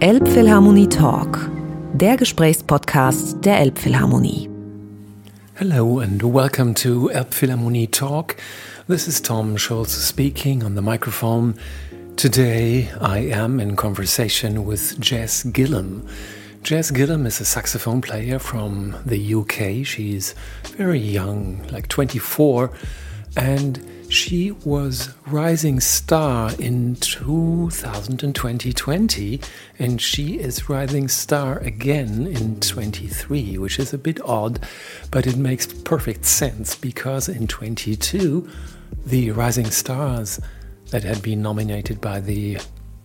Elbphilharmonie Talk, der Gesprächspodcast der Elbphilharmonie. Hello and welcome to Elbphilharmonie Talk. This is Tom Schulz speaking on the microphone. Today I am in conversation with Jess Gillam. Jess Gillam is a saxophone player from the UK. She's very young, like 24, and she was rising star in 2020 and she is rising star again in 23 which is a bit odd but it makes perfect sense because in 22 the rising stars that had been nominated by the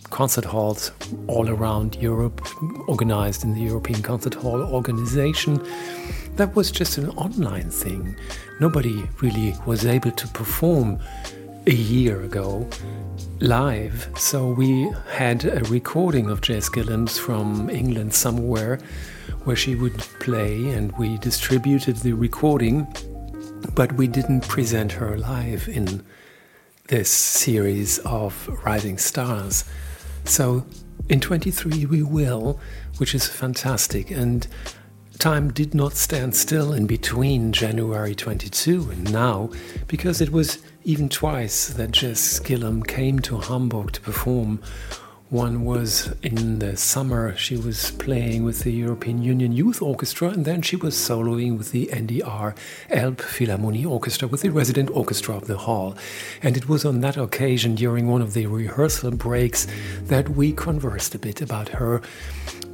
concert halls all around Europe organized in the European Concert Hall organization that was just an online thing. Nobody really was able to perform a year ago live. So we had a recording of Jess Gillam's from England somewhere where she would play, and we distributed the recording, but we didn't present her live in this series of Rising Stars. So in 23 we will, which is fantastic. And time did not stand still in between January 22 and now, because it was even twice that Jess Gillam came to Hamburg to perform. One was in the summer, she was playing with the European Union Youth Orchestra, and then she was soloing with the NDR Elbphilharmonie Orchestra, with the resident orchestra of the hall. And it was on that occasion, during one of the rehearsal breaks, that we conversed a bit about her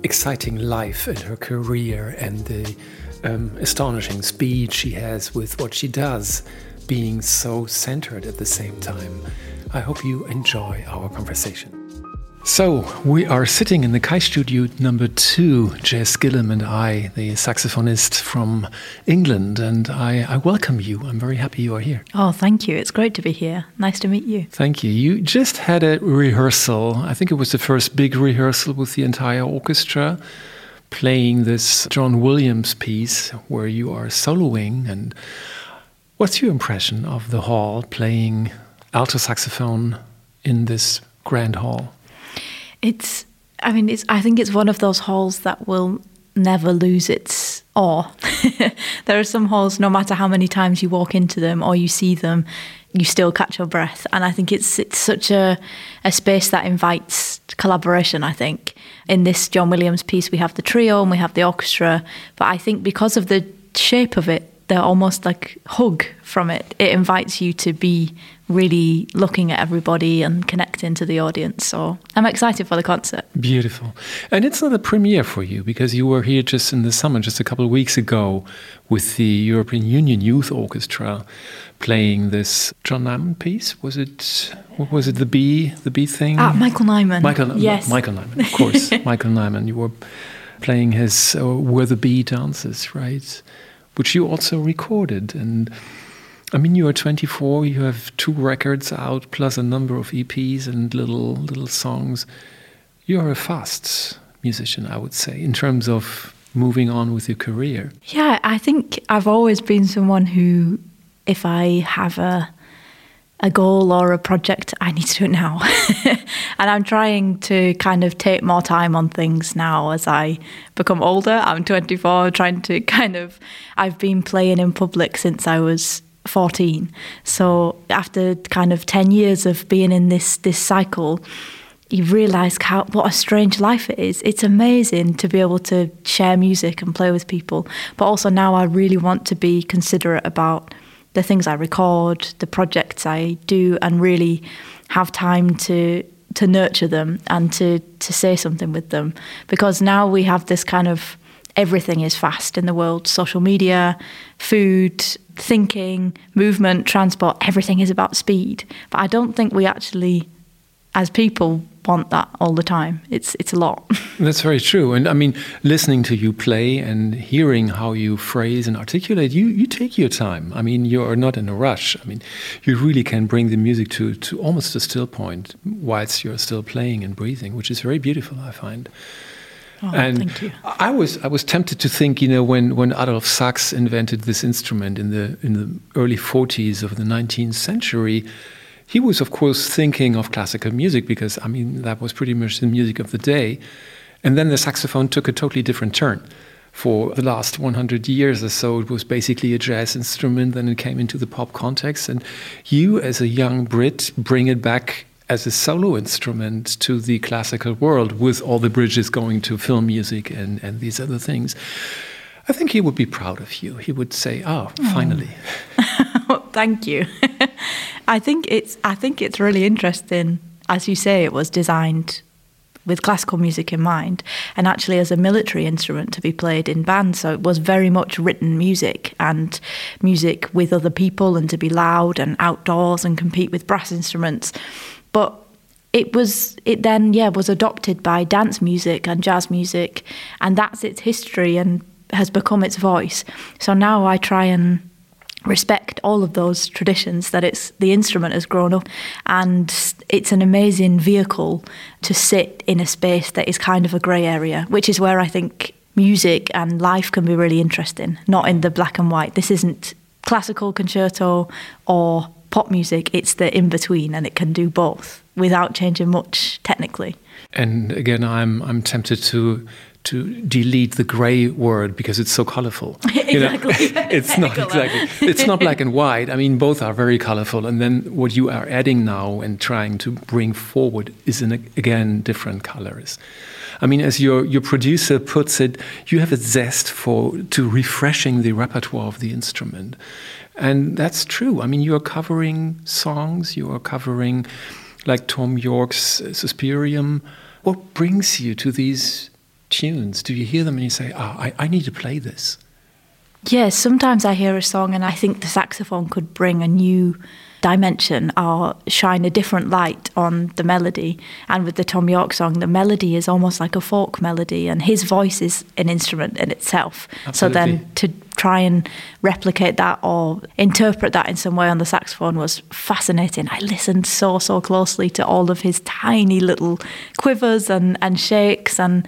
exciting life and her career and the um, astonishing speed she has with what she does, being so centered at the same time. I hope you enjoy our conversation. So, we are sitting in the Kaistudio number two, Jess Gillam and I, the saxophonist from England, and I, I, welcome you. I'm very happy you are here. Oh, thank you. It's great to be here. Nice to meet you. Thank you. You just had a rehearsal. I think it was the first big rehearsal with the entire orchestra, playing this John Williams piece where you are soloing. And what's your impression of the hall playing alto saxophone in this grand hall? It's, I mean, it's. I think it's one of those halls that will never lose its awe. there are some halls, no matter how many times you walk into them or you see them, you still catch your breath. And I think it's it's such a a space that invites collaboration. I think in this John Williams piece we have the trio and we have the orchestra, but I think because of the shape of it, they're almost like hug from it. It invites you to be really looking at everybody and connecting to the audience. So I'm excited for the concert. Beautiful. And it's not a premiere for you because you were here just in the summer, just a couple of weeks ago, with the European Union Youth Orchestra playing this John Nyman piece. Was it what was it the bee the bee thing? Ah, Michael Nyman. Michael yes. Michael Nyman, of course. Michael Nyman. You were playing his uh, Where the Bee Dances, right? Which you also recorded and I mean, you are 24. You have two records out, plus a number of EPs and little little songs. You are a fast musician, I would say, in terms of moving on with your career. Yeah, I think I've always been someone who, if I have a a goal or a project, I need to do it now. and I'm trying to kind of take more time on things now as I become older. I'm 24, trying to kind of, I've been playing in public since I was 14. So after kind of 10 years of being in this this cycle, you realize how what a strange life it is. It's amazing to be able to share music and play with people, but also now I really want to be considerate about the things I record, the projects I do, and really have time to to nurture them and to to say something with them. Because now we have this kind of everything is fast in the world social media, food, thinking, movement, transport, everything is about speed. But I don't think we actually, as people, want that all the time. It's it's a lot. That's very true. And I mean, listening to you play and hearing how you phrase and articulate, you you take your time. I mean, you are not in a rush. I mean, you really can bring the music to to almost a still point whilst you're still playing and breathing, which is very beautiful. I find. Oh, and thank you. I was I was tempted to think, you know, when when Adolf Sax invented this instrument in the in the early 40s of the 19th century, he was of course thinking of classical music because I mean that was pretty much the music of the day. And then the saxophone took a totally different turn. For the last 100 years or so, it was basically a jazz instrument, then it came into the pop context. And you, as a young Brit, bring it back as a solo instrument to the classical world with all the bridges going to film music and, and these other things. I think he would be proud of you. He would say, "Oh, finally." Thank you. I think it's I think it's really interesting. As you say, it was designed with classical music in mind, and actually as a military instrument to be played in bands. So it was very much written music and music with other people, and to be loud and outdoors and compete with brass instruments. But it was it then yeah was adopted by dance music and jazz music, and that's its history and has become its voice. So now I try and respect all of those traditions that it's the instrument has grown up and it's an amazing vehicle to sit in a space that is kind of a grey area which is where I think music and life can be really interesting not in the black and white this isn't classical concerto or pop music it's the in between and it can do both without changing much technically and again i'm i'm tempted to to delete the gray word because it's so colorful. You exactly. Know? it's not exactly. It's not black and white. I mean, both are very colorful. And then what you are adding now and trying to bring forward is in again different colors. I mean, as your your producer puts it, you have a zest for to refreshing the repertoire of the instrument, and that's true. I mean, you are covering songs. You are covering, like Thom Yorke's uh, Suspirium. What brings you to these tunes, do you hear them and you say, oh, I, I need to play this? Yes, sometimes I hear a song and I think the saxophone could bring a new dimension are shine a different light on the melody. And with the Thom Yorke song, the melody is almost like a folk melody, and his voice is an instrument in itself. Absolutely. So then to try and replicate that or interpret that in some way on the saxophone was fascinating. I listened so, so closely to all of his tiny little quivers and, and shakes and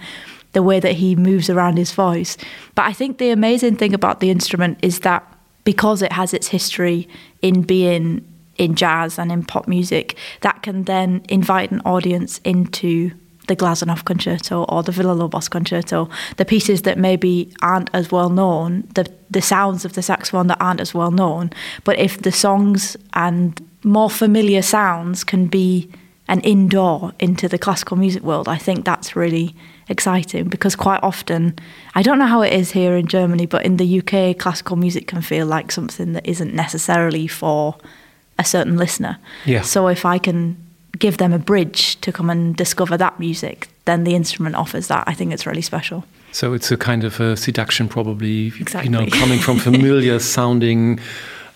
the way that he moves around his voice. But I think the amazing thing about the instrument is that because it has its history in being in jazz and in pop music, that can then invite an audience into the Glazunov concerto or the Villa-Lobos concerto, the pieces that maybe aren't as well known, the the sounds of the saxophone that aren't as well known. But if the songs and more familiar sounds can be an indoor into the classical music world, I think that's really exciting because quite often, I don't know how it is here in Germany, but in the UK, classical music can feel like something that isn't necessarily for a certain listener. Yeah. So if I can give them a bridge to come and discover that music, then the instrument offers that. I think it's really special. So it's a kind of a seduction, probably. Exactly. You know, coming from familiar sounding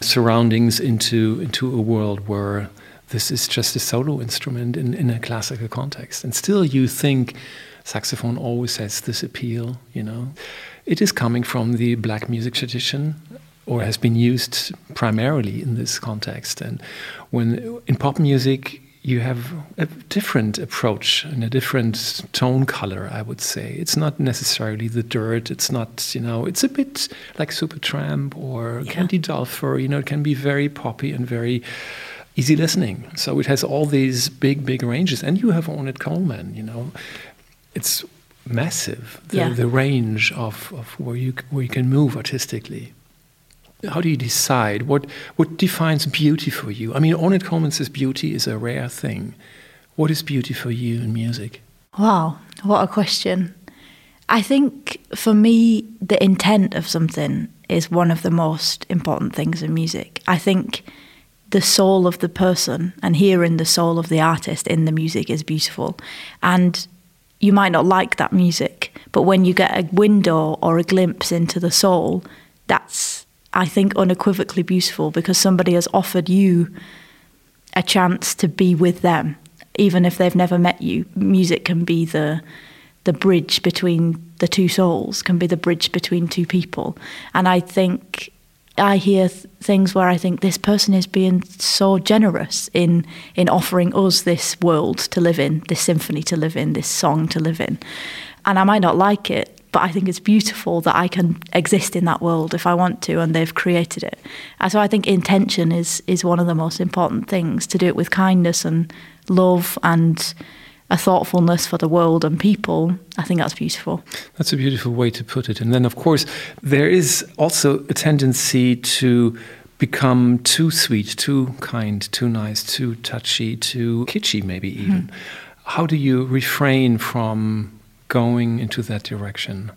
surroundings into into a world where this is just a solo instrument in, in a classical context, and still you think saxophone always has this appeal, you know. It is coming from the black music tradition or has been used primarily in this context. And when in pop music, you have a different approach and a different tone color, I would say. It's not necessarily the dirt. It's not, you know, it's a bit like Supertramp or Yeah. Candy Dulfer. You know, it can be very poppy and very easy listening. So it has all these big, big ranges. And you have Ornette Coleman, you know. It's massive, the, Yeah. the range of, of where, you, where you can move artistically. How do you decide? What, what defines beauty for you? I mean, Ornette Coleman says beauty is a rare thing. What is beauty for you in music? Wow, what a question. I think for me, the intent of something is one of the most important things in music. I think the soul of the person and hearing the soul of the artist in the music is beautiful. And you might not like that music, but when you get a window or a glimpse into the soul, that's, I think, unequivocally beautiful because somebody has offered you a chance to be with them, even if they've never met you. Music can be the the bridge between the two souls, can be the bridge between two people. And I think I hear th- things where I think this person is being so generous in in offering us this world to live in, this symphony to live in, this song to live in. And I might not like it, but I think it's beautiful that I can exist in that world if I want to, and they've created it. And so I think intention is is one of the most important things to do it with kindness and love and a thoughtfulness for the world and people, I think that's beautiful. That's a beautiful way to put it. And then, of course, there is also a tendency to become too sweet, too kind, too nice, too touchy, too kitschy, maybe even. Mm. How do you refrain from going into that direction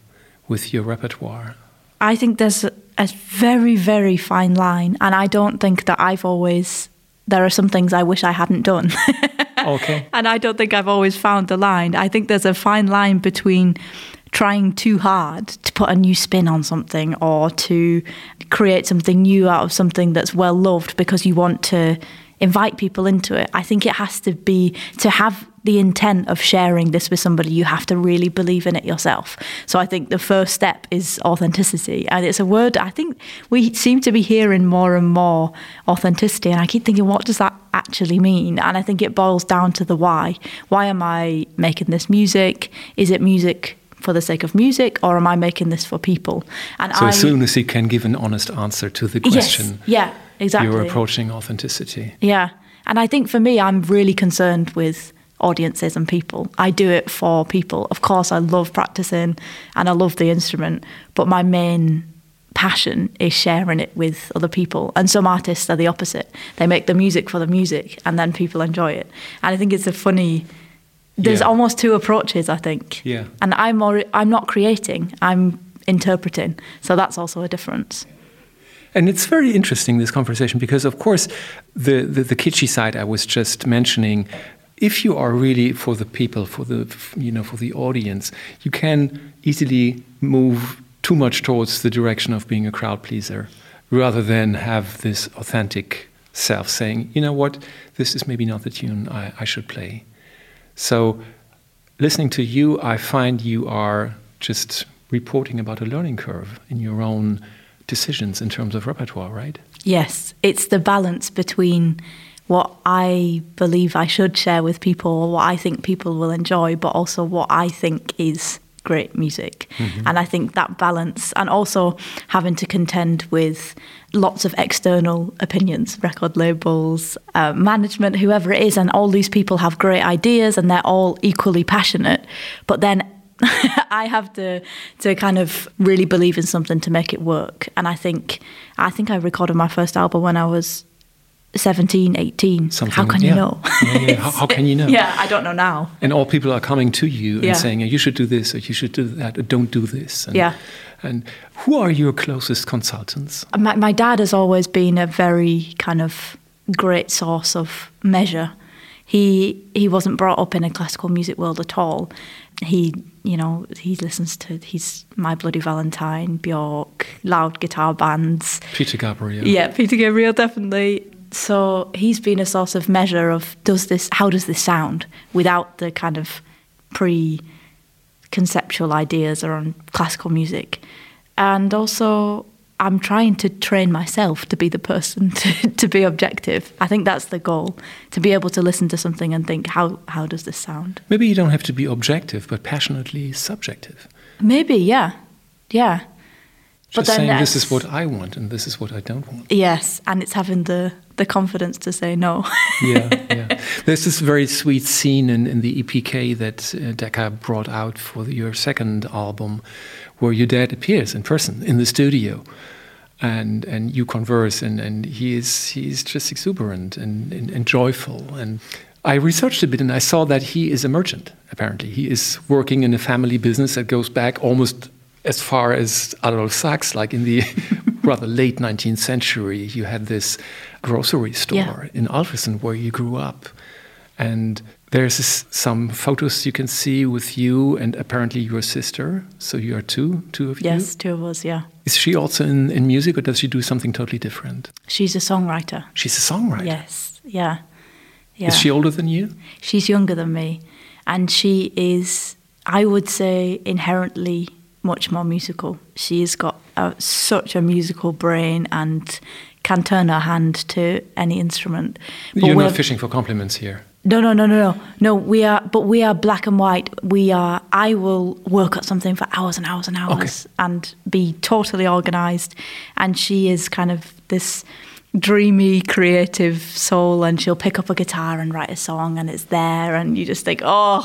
with your repertoire? I think there's a, a very, very fine line, and I don't think that I've always. There are some things I wish I hadn't done. okay. And I don't think I've always found the line. I think there's a fine line between trying too hard to put a new spin on something or to create something new out of something that's well loved because you want to invite people into it. I think it has to be to have the intent of sharing this with somebody, you have to really believe in it yourself. So I think the first step is authenticity. And it's a word I think we seem to be hearing more and more authenticity. And I keep thinking, what does that actually mean? And I think it boils down to the why. Why am I making this music? Is it music for the sake of music or am I making this for people? And so I, as soon as you can give an honest answer to the question, yes, yeah, exactly. You're approaching authenticity. Yeah. And I think for me, I'm really concerned with audiences and people. I do it for people. Of course, I love practicing and I love the instrument, but my main passion is sharing it with other people. And some artists are the opposite. They make the music for the music and then people enjoy it. And I think it's a funny there's yeah. almost two approaches, I think. Yeah. And I'm more I'm not creating, I'm interpreting. So that's also a difference. And it's very interesting this conversation because, of course, the, the, the kitschy side I was just mentioning if you are really for the people, for the you know for the audience, you can easily move too much towards the direction of being a crowd pleaser, rather than have this authentic self saying, you know what, this is maybe not the tune I, I should play. So, listening to you, I find you are just reporting about a learning curve in your own decisions in terms of repertoire, right? Yes, it's the balance between what I believe I should share with people, or what I think people will enjoy, but also what I think is great music. Mm-hmm. And I think that balance, and also having to contend with lots of external opinions, record labels, uh, management, whoever it is, and all these people have great ideas and they're all equally passionate. But then I have to to kind of really believe in something to make it work. And I think I think I recorded my first album when I was 17, 18. Something, how can yeah. you know? Yeah, yeah. How, how, can you know? yeah, I don't know now. And all people are coming to you and saying, you should do this, or you should do that, or don't do this. And, yeah. And who are your closest consultants? Uh, my, my dad has always been a very kind of great source of measure. He he wasn't brought up in a classical music world at all. He you know he listens to he's My Bloody Valentine, Bjork, loud guitar bands. Peter Gabriel. Yeah, Peter Gabriel definitely so he's been a sort of measure of does this how does this sound without the kind of pre conceptual ideas around classical music and also I'm trying to train myself to be the person to, to be objective. I think that's the goal to be able to listen to something and think, how, how does this sound? Maybe you don't have to be objective, but passionately subjective. Maybe, yeah. Yeah. Just but then saying this is what I want and this is what I don't want. Yes, and it's having the the confidence to say no. yeah, yeah. There's this very sweet scene in, in the EPK that uh, Decca brought out for the, your second album, where your dad appears in person in the studio, and and you converse, and, and he is he's just exuberant and, and, and joyful and. I researched a bit and I saw that he is a merchant, apparently. He is working in a family business that goes back almost as far as Adolf Sax, like in the rather late 19th century, you had this grocery store yeah. in Ulverston where you grew up. And there's this, some photos you can see with you and apparently your sister. So you are two, two of you? Yes, two of us, yeah. Is she also in, in music or does she do something totally different? She's a songwriter. She's a songwriter? Yes, yeah. yeah. Is she older than you? She's younger than me. And she is, I would say, inherently much more musical. She's got a, such a musical brain and can turn her hand to any instrument. But You're not fishing for compliments here. No, no, no, no, no. No, we are, but we are black and white. We are. I will work at something for hours and hours and hours okay. and be totally organised, and she is kind of this dreamy, creative soul, and she'll pick up a guitar and write a song, and it's there, and you just think, oh.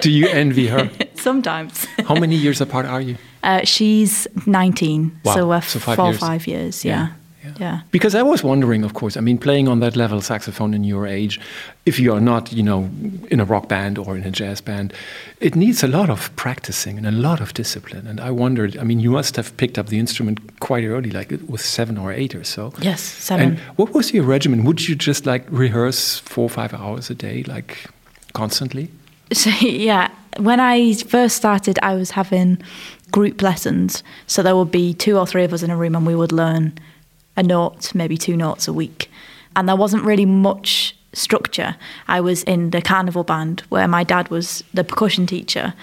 Do you envy her? Sometimes. How many years apart are you? Uh, she's 19, Wow, so we're so four or years. five years. Yeah, Yeah. Yeah. Because I was wondering, of course, I mean, playing on that level saxophone in your age, if you are not, you know, in a rock band or in a jazz band, it needs a lot of practicing and a lot of discipline. And I wondered, I mean, you must have picked up the instrument quite early, like it was seven or eight or so. Yes, seven. And what was your regimen? Would you just like rehearse four or five hours a day, like constantly? So yeah, when I first started, I was having group lessons. So there would be two or three of us in a room, and we would learn a note, maybe two notes a week. And there wasn't really much structure. I was in the carnival band where my dad was the percussion teacher,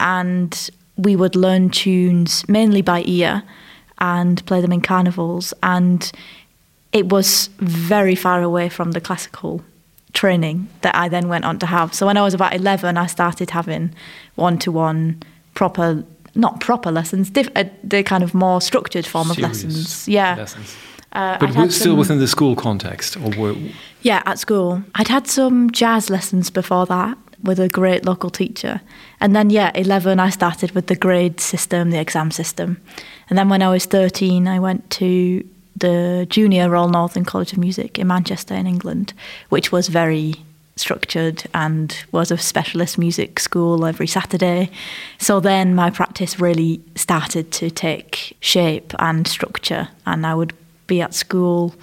and we would learn tunes mainly by ear and play them in carnivals. And it was very far away from the classical training that I then went on to have. So when I was about 11, I started having one to one proper, not proper lessons, diff- uh, the kind of more structured form of lessons. Yeah. Lessons. Uh, But we're still some- within the school context, or were, yeah, at school. I'd had some jazz lessons before that with a great local teacher. And then, yeah, 11, I started with the grade system, the exam system. And then when I was 13, I went to the Junior Royal Northern College of Music in Manchester, in England, which was very structured and was a specialist music school every Saturday. So then my practice really started to take shape and structure. And I would be at school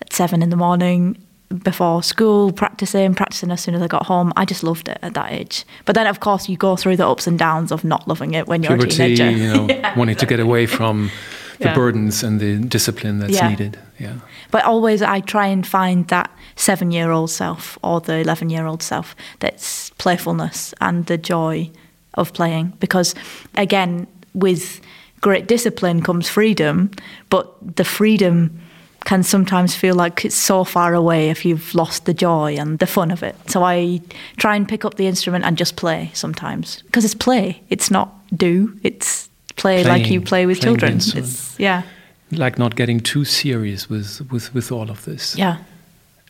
at seven in the morning before school, practicing, practicing as soon as I got home. I just loved it at that age. But then, of course, you go through the ups and downs of not loving it when you're puberty, a teenager. you know, wanting to get away from the Yeah. burdens and the discipline that's Yeah. needed. Yeah. But always I try and find that seven year old self or the 11 year old self that's playfulness and the joy of playing. Because again, with great discipline comes freedom, but the freedom can sometimes feel like it's so far away if you've lost the joy and the fun of it. So I try and pick up the instrument and just play sometimes because it's play. It's not do. It's play like you play with children. It's yeah, Like not getting too serious with, with, with all of this. yeah.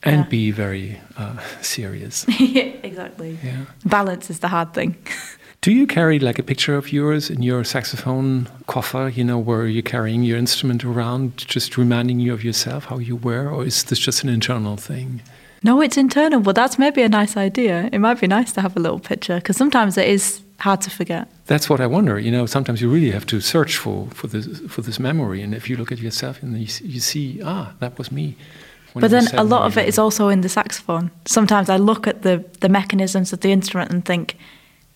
And yeah. be very uh, serious. exactly. yeah. Balance is the hard thing. Do you carry like a picture of yours in your saxophone coffer, you know, where you're carrying your instrument around, just reminding you of yourself, how you were? Or is this just an internal thing? no, it's internal, but that's maybe a nice idea. It might be nice to have a little picture because sometimes it is hard to forget. That's what I wonder. You know, sometimes you really have to search for, for, this, for this memory. And if you look at yourself and you, see- you see, ah, that was me. but then a lot of it is also in the saxophone. Sometimes I look at the, the mechanisms of the instrument and think,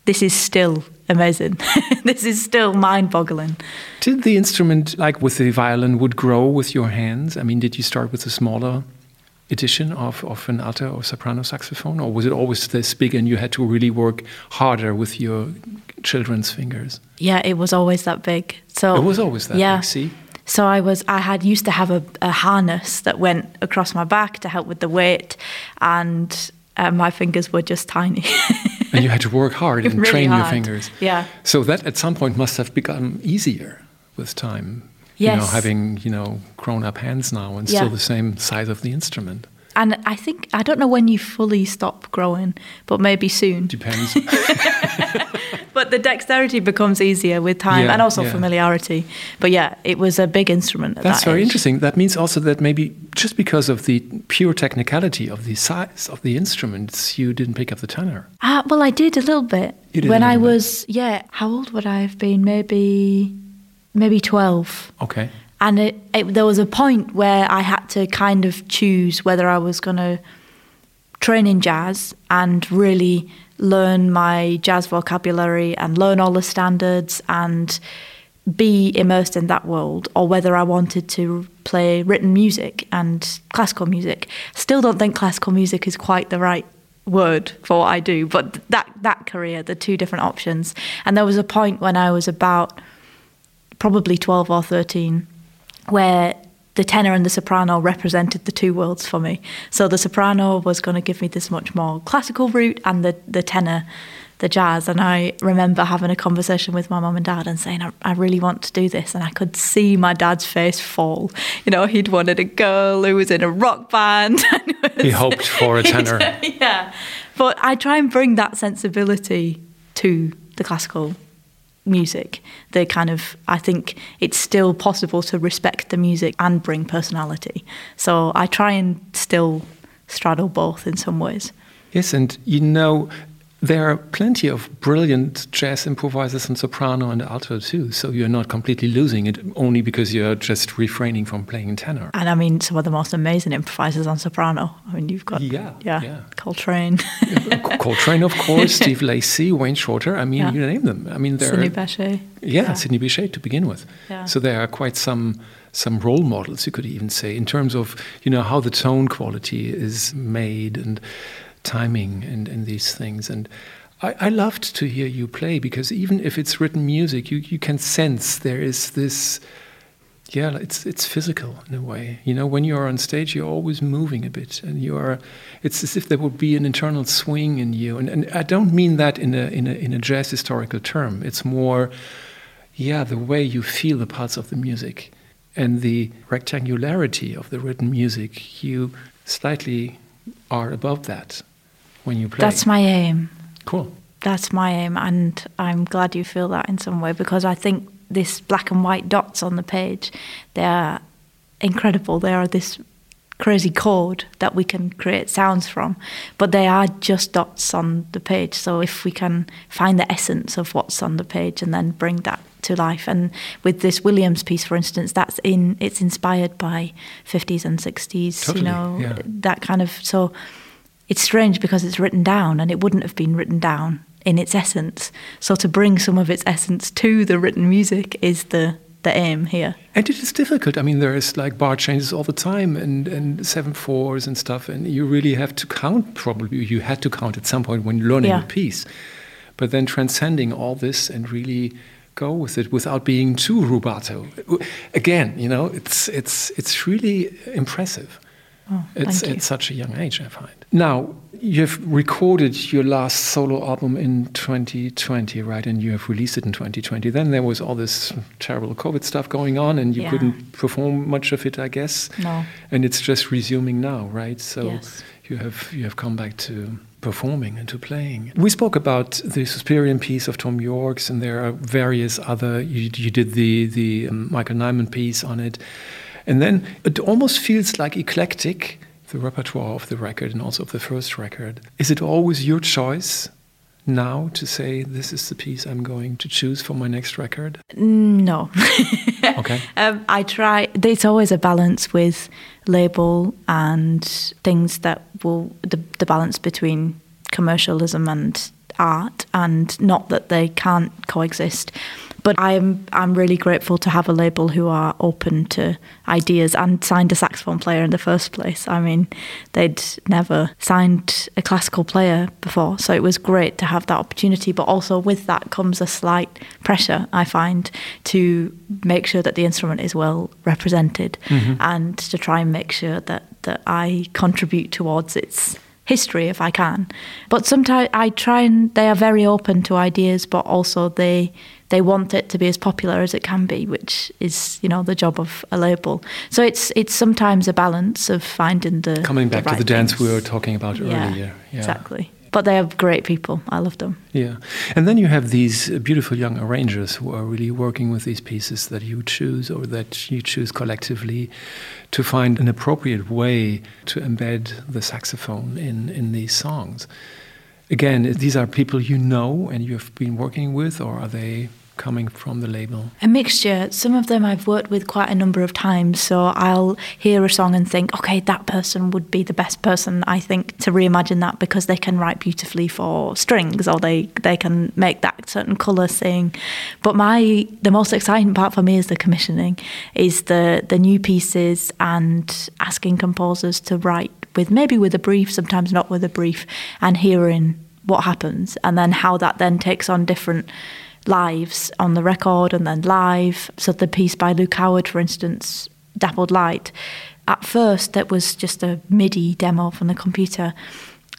this is still amazing. this is still mind boggling. Did the instrument, like with the violin, would grow with your hands? I mean, did you start with a smaller edition of, of an alto or soprano saxophone, or was it always this big and you had to really work harder with your children's fingers? Yeah, it was always that big. So It was always that yeah. big, see? So I was I had used to have a, a harness that went across my back to help with the weight, and uh, my fingers were just tiny. And you had to work hard and Really train your fingers. Yeah. So that at some point must have become easier with time. You know, Yes. having, you know, grown up hands now and Yeah. still the same size of the instrument. And I think I don't know when you fully stop growing, but maybe soon. Depends. But the dexterity becomes easier with time Yeah, and also yeah. familiarity. But yeah, it was a big instrument. At That's that very age. interesting. That means also that maybe just because of the pure technicality of the size of the instruments, you didn't pick up the tenor. Ah, well, I did a little bit You did a when I little bit. was yeah. How old would I have been? Maybe, maybe twelve. Okay. And it, it, there was a point where I had to kind of choose whether I was going to train in jazz and really learn my jazz vocabulary and learn all the standards and be immersed in that world, or whether I wanted to play written music and classical music. Still don't think classical music is quite the right word for what I do, but that that career, the two different options. And there was a point when I was about probably 12 or 13 where the tenor and the soprano represented the two worlds for me. So the soprano was going to give me this much more classical route, and the, the tenor the jazz. And I remember having a conversation with my mum and dad and saying, I, I, really want to do this. And I could see my dad's face fall. You know, he'd wanted a girl who was in a rock band. he hoped for a tenor. yeah. But I try and bring that sensibility to the classical music. The kind of, I think it's still possible to respect the music and bring personality. So I try and still straddle both in some ways. Yes, and you know, there are plenty of brilliant jazz improvisers in soprano and alto too, so you're not completely losing it only because you're just refraining from playing tenor. And I mean, some of the most amazing improvisers on soprano. I mean, you've got yeah, yeah, yeah. Coltrane, Coltrane, of course, Steve Lacy, Wayne Shorter. I mean, yeah. you name them. I mean, there Sidney Bechet. Yeah, yeah, Sidney Bechet to begin with. Yeah. So there are quite some some role models, you could even say, in terms of you know how the tone quality is made and timing and, and these things. And I, I, loved to hear you play because even if it's written music, you, you can sense there is this, yeah, it's, it's physical in a way. You know, when you're on stage, you're always moving a bit and you are, it's as if there would be an internal swing in you. And, and I don't mean that in a, in, a, in a jazz historical term. It's more, yeah, the way you feel the parts of the music and the rectangularity of the written music, you slightly are above that when you play. That's my aim. Cool. That's my aim, and I'm glad you feel that in some way because I think this black and white dots on the page, they are incredible. They are this crazy chord that we can create sounds from, but they are just dots on the page. So if we can find the essence of what's on the page and then bring that to life, and with this Williams piece, for instance, that's in it's inspired by 50s and 60s. Totally, you know yeah. that kind of so it's strange because it's written down and it wouldn't have been written down in its essence. So to bring some of its essence to the written music is the the aim here. And it is difficult. I mean, there is like bar changes all the time and, and seven fours and stuff, and you really have to count. Probably you had to count at some point when learning yeah. a piece, but then transcending all this and really go with it without being too rubato. Again, you know, it's it's it's really impressive. Oh, it's at such a young age, I find. Now, you've recorded your last solo album in 2020, right? And you have released it in 2020. Then there was all this terrible COVID stuff going on, and you yeah. couldn't perform much of it, I guess. No. And it's just resuming now, right? So yes. you have you have come back to performing and to playing. We spoke about the Suspirium piece of Thom Yorke's, and there are various other. You, you did the the um, Michael Nyman piece on it. And then it almost feels like eclectic, the repertoire of the record and also of the first record. Is it always your choice now to say this is the piece I'm going to choose for my next record? No. okay. Um, I try. There's always a balance with label and things that will the, the balance between commercialism and art, and not that they can't coexist. But I'm I'm really grateful to have a label who are open to ideas and signed a saxophone player in the first place. I mean, they'd never signed a classical player before, so it was great to have that opportunity. But also with that comes a slight pressure I find to make sure that the instrument is well represented mm-hmm. and to try and make sure that that I contribute towards its history if I can. But sometimes I try and they are very open to ideas, but also they they want it to be as popular as it can be, which is you know the job of a label. So it's it's sometimes a balance of finding the coming back the right to the dance things. we were talking about Yeah, earlier. Yeah. Exactly. But they are great people. I love them. Yeah. And then you have these beautiful young arrangers who are really working with these pieces that you choose or that you choose collectively to find an appropriate way to embed the saxophone in, in these songs. Again, these are people you know and you've been working with, or are they coming from the label? A mixture. Some of them I've worked with quite a number of times, so I'll hear a song and think, okay, that person would be the best person, I think, to reimagine that because they can write beautifully for strings or they, they can make that certain colour sing. But my the most exciting part for me is the commissioning, is the, the new pieces and asking composers to write with maybe with a brief, sometimes not with a brief, and hearing what happens and then how that then takes on different lives on the record and then live. So the piece by Luke Howard, for instance, Dappled Light, at first it was just a MIDI demo from the computer.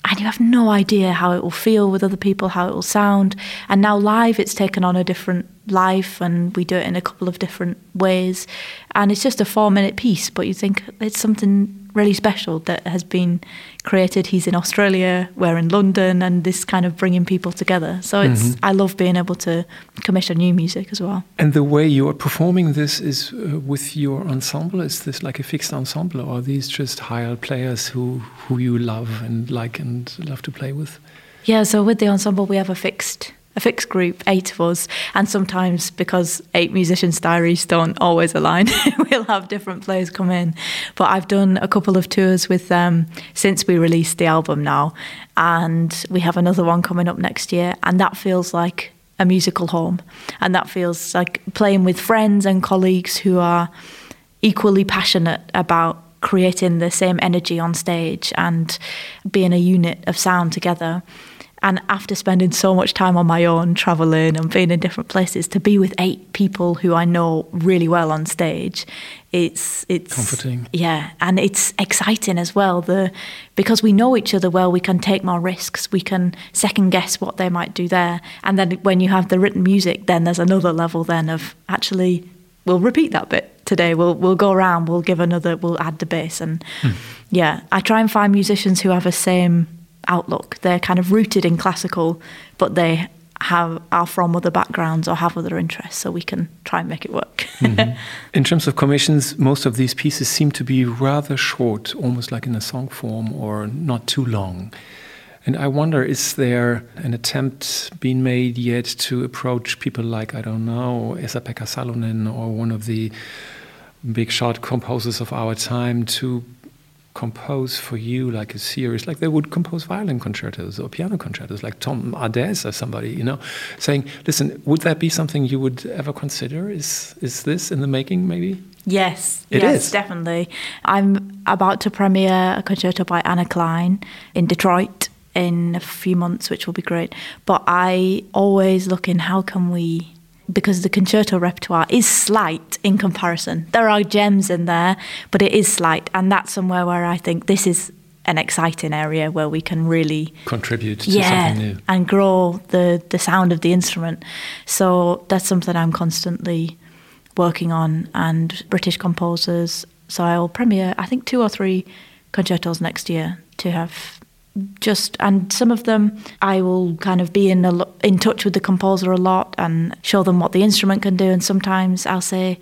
and you have no idea how it will feel with other people, how it will sound. And now live, it's taken on a different life, and we do it in a couple of different ways. And it's just a four minute piece, but you think it's something really special that has been created. He's in Australia, we're in London, and this kind of bringing people together. So it's mm-hmm. I love being able to commission new music as well. And the way you are performing this is uh, with your ensemble. Is this like a fixed ensemble, or are these just hired players who who you love and like and love to play with? Yeah, so with the ensemble, we have a fixed a fixed group, eight of us, and sometimes because eight musicians' diaries don't always align, we'll have different players come in. But I've done a couple of tours with them since we released the album now, and we have another one coming up next year, and that feels like a musical home, and that feels like playing with friends and colleagues who are equally passionate about creating the same energy on stage and being a unit of sound together. And after spending so much time on my own, traveling and being in different places, to be with eight people who I know really well on stage, it's it's comforting. Yeah, and it's exciting as well. The because we know each other well, we can take more risks. We can second guess what they might do there, and then when you have the written music, then there's another level then of actually we'll repeat that bit today. We'll we'll go around. We'll give another. We'll add the bass and hmm. yeah. I try and find musicians who have the same outlook. They're kind of rooted in classical, but they have are from other backgrounds or have other interests, so we can try and make it work. mm-hmm. In terms of commissions, most of these pieces seem to be rather short, almost like in a song form, or not too long. And I wonder, is there an attempt being made yet to approach people like, I don't know, Esa-Pekka Salonen or one of the big shot composers of our time to compose for you like a series, like they would compose violin concertos or piano concertos, like Tom Adès or somebody, you know, saying, "Listen, would that be something you would ever consider? Is is this in the making, maybe?" Yes, it yes, is. definitely. I'm about to premiere a concerto by Anna Clyne in Detroit in a few months, which will be great. But I always look in how can we because the concerto repertoire is slight in comparison. There are gems in there, but it is slight, and that's somewhere where I think this is an exciting area where we can really contribute to yeah, something new and grow the the sound of the instrument. So that's something I'm constantly working on, and British composers. So I'll premiere, I think, two or three concertos next year to have just and some of them I will kind of be in a, in touch with the composer a lot and show them what the instrument can do. And sometimes I'll say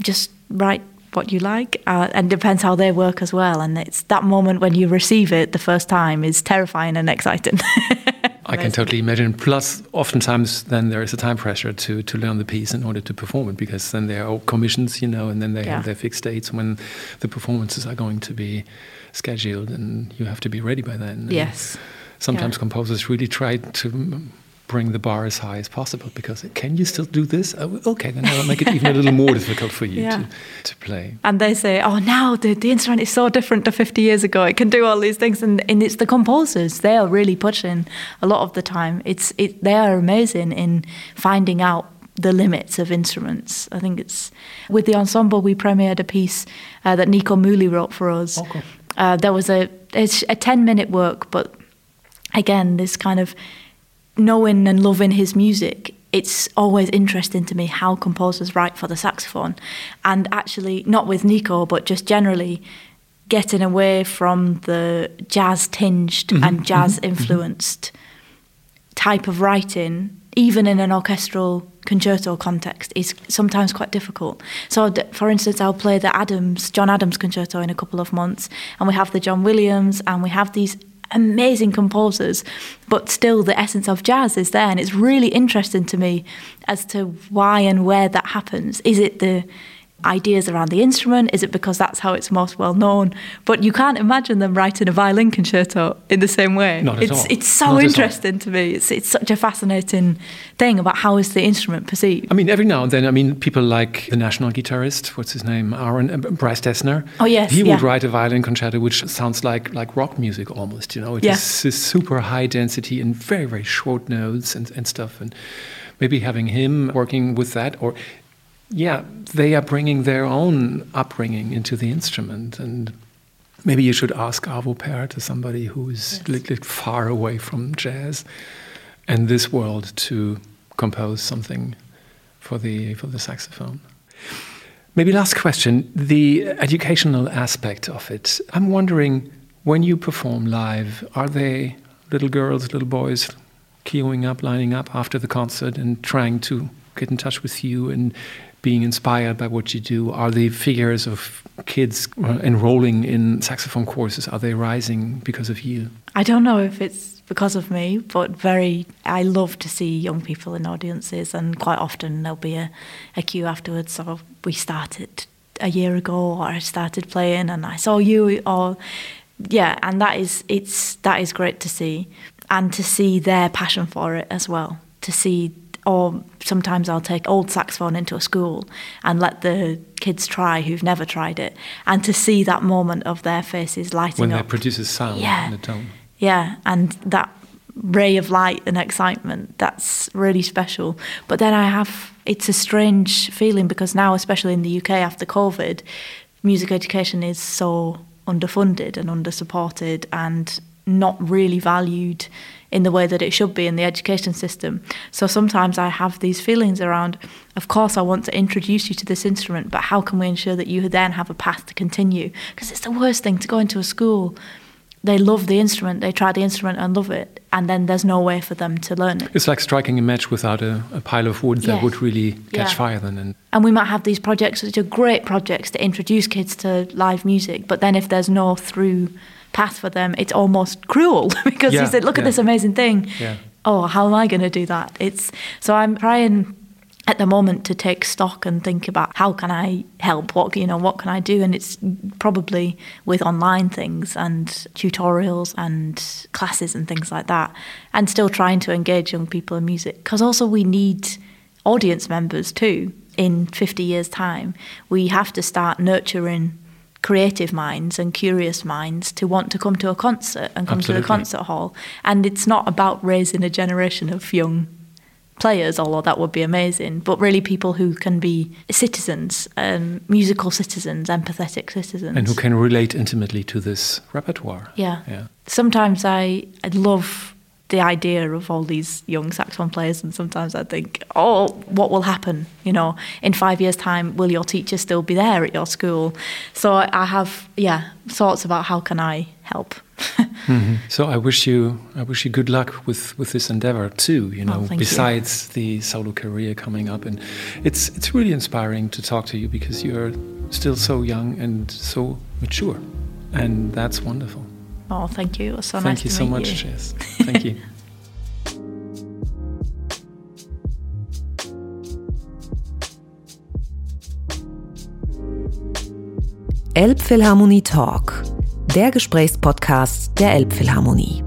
just write what you like. Uh, and it depends how they work as well. And it's that moment when you receive it the first time is terrifying and exciting I can totally imagine. Plus, oftentimes, then there is a time pressure to to learn the piece in order to perform it, because then there are commissions, you know, and then they yeah. have their fixed dates when the performances are going to be scheduled, and you have to be ready by then. Yes. And sometimes yeah. composers really try to bring the bar as high as possible because can you still do this? Oh, okay, then I'll make it even a little more difficult for you yeah. to, to play. And they say, oh, now the, the instrument is so different to 50 years ago. It can do all these things. And, and it's the composers, they are really pushing a lot of the time. It's it, They are amazing in finding out the limits of instruments. I think it's with the ensemble we premiered a piece uh, that Nico Muhly wrote for us. Okay. Uh, there was a it's a ten minute work, but again, this kind of knowing and loving his music. It's always interesting to me how composers write for the saxophone, and actually not with Nico, but just generally getting away from the jazz tinged mm-hmm. and jazz influenced mm-hmm. type of writing, even in an orchestral concerto context is sometimes quite difficult. So, for instance, I'll play the Adams, John Adams concerto in a couple of months, and we have the John Williams, and we have these amazing composers, but still the essence of jazz is there, and it's really interesting to me as to why and where that happens. Is it the ideas around the instrument? Is it because that's how it's most well known? But you can't imagine them writing a violin concerto in the same way. Not it's at all. it's so Not interesting to me. It's it's such a fascinating thing about how is the instrument perceived. I mean, every now and then, I mean, people like the national guitarist, what's his name, Aaron uh, Bryce Dessner. Oh yes, he yeah. would write a violin concerto which sounds like like rock music almost. You know, it yeah. is super high density and very very short notes and and stuff and maybe having him working with that or yeah, they are bringing their own upbringing into the instrument, and maybe you should ask Arvo Pärt as somebody who's Yes. little far away from jazz and this world to compose something for the for the saxophone. Maybe last question, the educational aspect of it. I'm wondering when you perform live, are they little girls, little boys queuing up, lining up after the concert and trying to get in touch with you and being inspired by what you do? Are the figures of kids uh, enrolling in saxophone courses are they rising because of you? I don't know if it's because of me, but very. I love to see young people in audiences, and quite often there'll be a, a queue afterwards. So we started a year ago, or I started playing, and I saw you, or yeah, and that is it's that is great to see, and to see their passion for it as well. To see, or sometimes I'll take old saxophone into a school and let the kids try who've never tried it, and to see that moment of their faces lighting up. When they produce a sound Yeah. and a tone. Yeah, and that ray of light and excitement, that's really special. But then I have, it's a strange feeling because now, especially in the UK after COVID, music education is so underfunded and undersupported and not really valued in the way that it should be in the education system. So sometimes I have these feelings around, of course, I want to introduce you to this instrument, but how can we ensure that you then have a path to continue? Because it's the worst thing to go into a school they love the instrument, they try the instrument and love it, and then there's no way for them to learn it. It's like striking a match without a, a pile of wood that would really catch Yeah. fire then. And And we might have these projects which are great projects to introduce kids to live music, but then if there's no through path for them, it's almost cruel because Yeah, you said, "Look at this amazing thing." Yeah. Oh, how am I going to do that? It's so I'm trying at the moment to take stock and think about how can I help? What you know, what can I do? And it's probably with online things and tutorials and classes and things like that, and still trying to engage young people in music because also we need audience members too. In 50 years' time, we have to start nurturing creative minds and curious minds to want to come to a concert and come to Absolutely. the concert hall. And it's not about raising a generation of young players, although that would be amazing, but really people who can be citizens, um, musical citizens, empathetic citizens. and who can relate intimately to this repertoire. Yeah. Yeah. Sometimes I, I love the idea of all these young saxophone players, and sometimes I think, oh, what will happen? You know, in five years' time, will your teacher still be there at your school? So I have, yeah, thoughts about how can I help. Mhm. So I wish you I wish you good luck with with this endeavor too. You know, Oh, thank you. besides the solo career coming up, and it's it's really inspiring to talk to you because you're still so young and so mature, and that's wonderful. Oh, thank you. It was so Thank nice you to so meet much, you. Jess. Thank you. Elbphilharmonie Talk, der Gesprächspodcast der Elbphilharmonie.